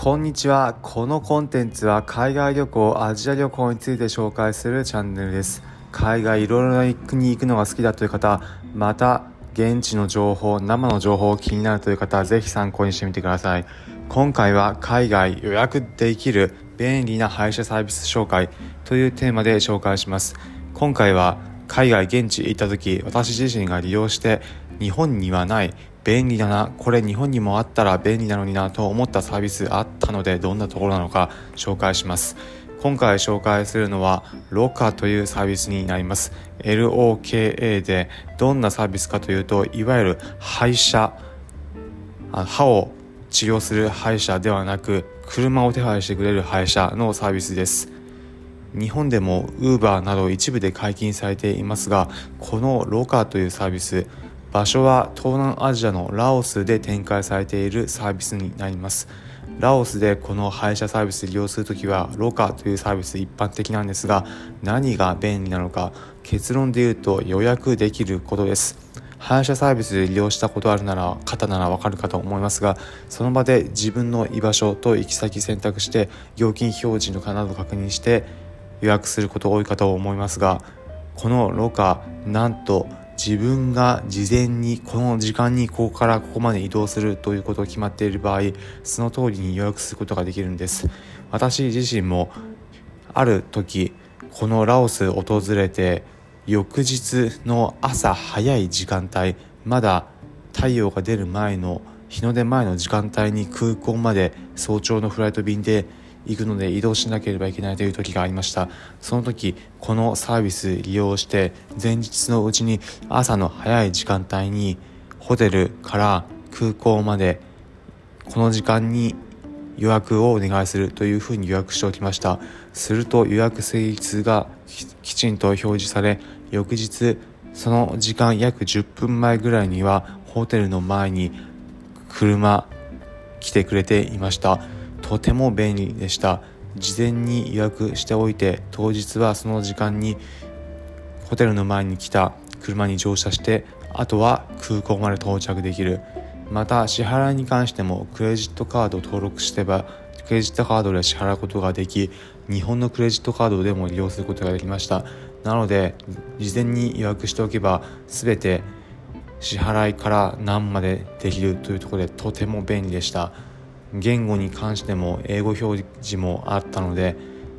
こんにちは。このコンテンツは海外旅行、アジア旅行について紹介するチャンネルです。海外いろいろな国に行くのが好きだという方、また現地の情報、生の情報気になるという方はぜひ参考にしてみてください。今回は海外予約できる便利な配車サービス紹介というテーマで紹介します。今回は海外現地行った時、私自身が利用して日本にはない便利だな。これ日本にもあったら便利なのになと思ったサービスあったのでどんなところなのか紹介します。今回紹介するのはロカというサービスになります。LOKA でどんなサービスかというといわゆる歯医者歯を治療する歯医者ではなく車を手配してくれる歯医者のサービスです。日本でも Uber など一部で解禁されていますがこのロカというサービス場所は東南アジアのラオスで展開されているサービスになります。ラオスでこの配車サービス利用するときはロカというサービス一般的なんですが何が便利なのか結論で言うと予約できることです。配車サービスで利用したことあるなら方ならわかるかと思いますがその場で自分の居場所と行き先選択して料金表示のかなど確認して予約すること多いかと思いますがこのロカなんと自分が事前にこの時間にここからここまで移動するということを決まっている場合その通りに予約することができるんです。私自身もある時このラオス訪れて翌日の朝早い時間帯まだ太陽が出る前の日の出前の時間帯に空港まで早朝のフライト便で行くので移動しなければいけないという時がありました。その時このサービス利用して前日のうちに朝の早い時間帯にホテルから空港までこの時間に予約をお願いするというふうに予約しておきました。すると予約成立がきちんと表示され翌日その時間約10分前ぐらいにはホテルの前に車来てくれていました。とても便利でした。事前に予約しておいて当日はその時間にホテルの前に来た車に乗車してあとは空港まで到着できる。また支払いに関してもクレジットカードを登録してばクレジットカードで支払うことができ日本のクレジットカードでも利用することができました。なので事前に予約しておけば全て支払いから何までできるというところでとても便利でした。言語に関しても英語表示もあったので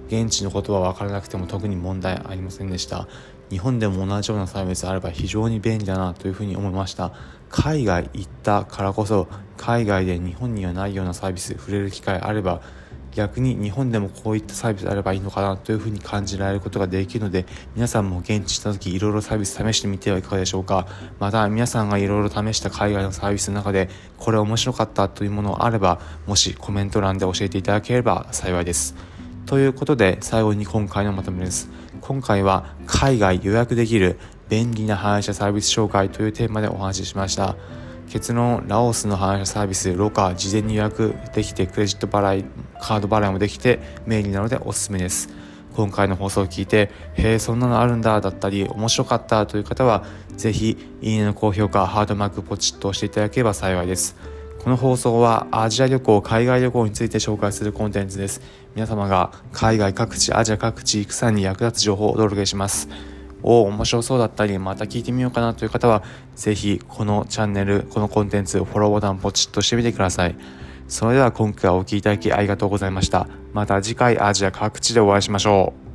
現地のことは分からなくても特に問題ありませんでした。日本でも同じようなサービスあれば非常に便利だなというふうに思いました。海外行ったからこそ海外で日本にはないようなサービス触れる機会あれば逆に日本でもこういったサービスあればいいのかなというふうに感じられることができるので皆さんも現地した時いろいろサービス試してみてはいかがでしょうか。また皆さんがいろいろ試した海外のサービスの中でこれ面白かったというものあればもしコメント欄で教えていただければ幸いです。ということで最後に今回のまとめです。今回は海外予約できる便利な配車サービス紹介というテーマでお話ししました。結論ラオスの配車サービスロカ事前に予約できてクレジット払いカード払いもできて便利なのでおすすめです。今回の放送を聞いてへえそんなのあるんだだったり面白かったという方は是非いいねの高評価ハードマークポチッと押していただければ幸いです。この放送はアジア旅行海外旅行について紹介するコンテンツです。皆様が海外各地アジア各地行く際に役立つ情報をお届けします。お面白そうだったり、また聞いてみようかなという方は、ぜひこのチャンネル、このコンテンツ、フォローボタンポチッとしてみてください。それでは今回はお聴きいただきありがとうございました。また次回アジア各地でお会いしましょう。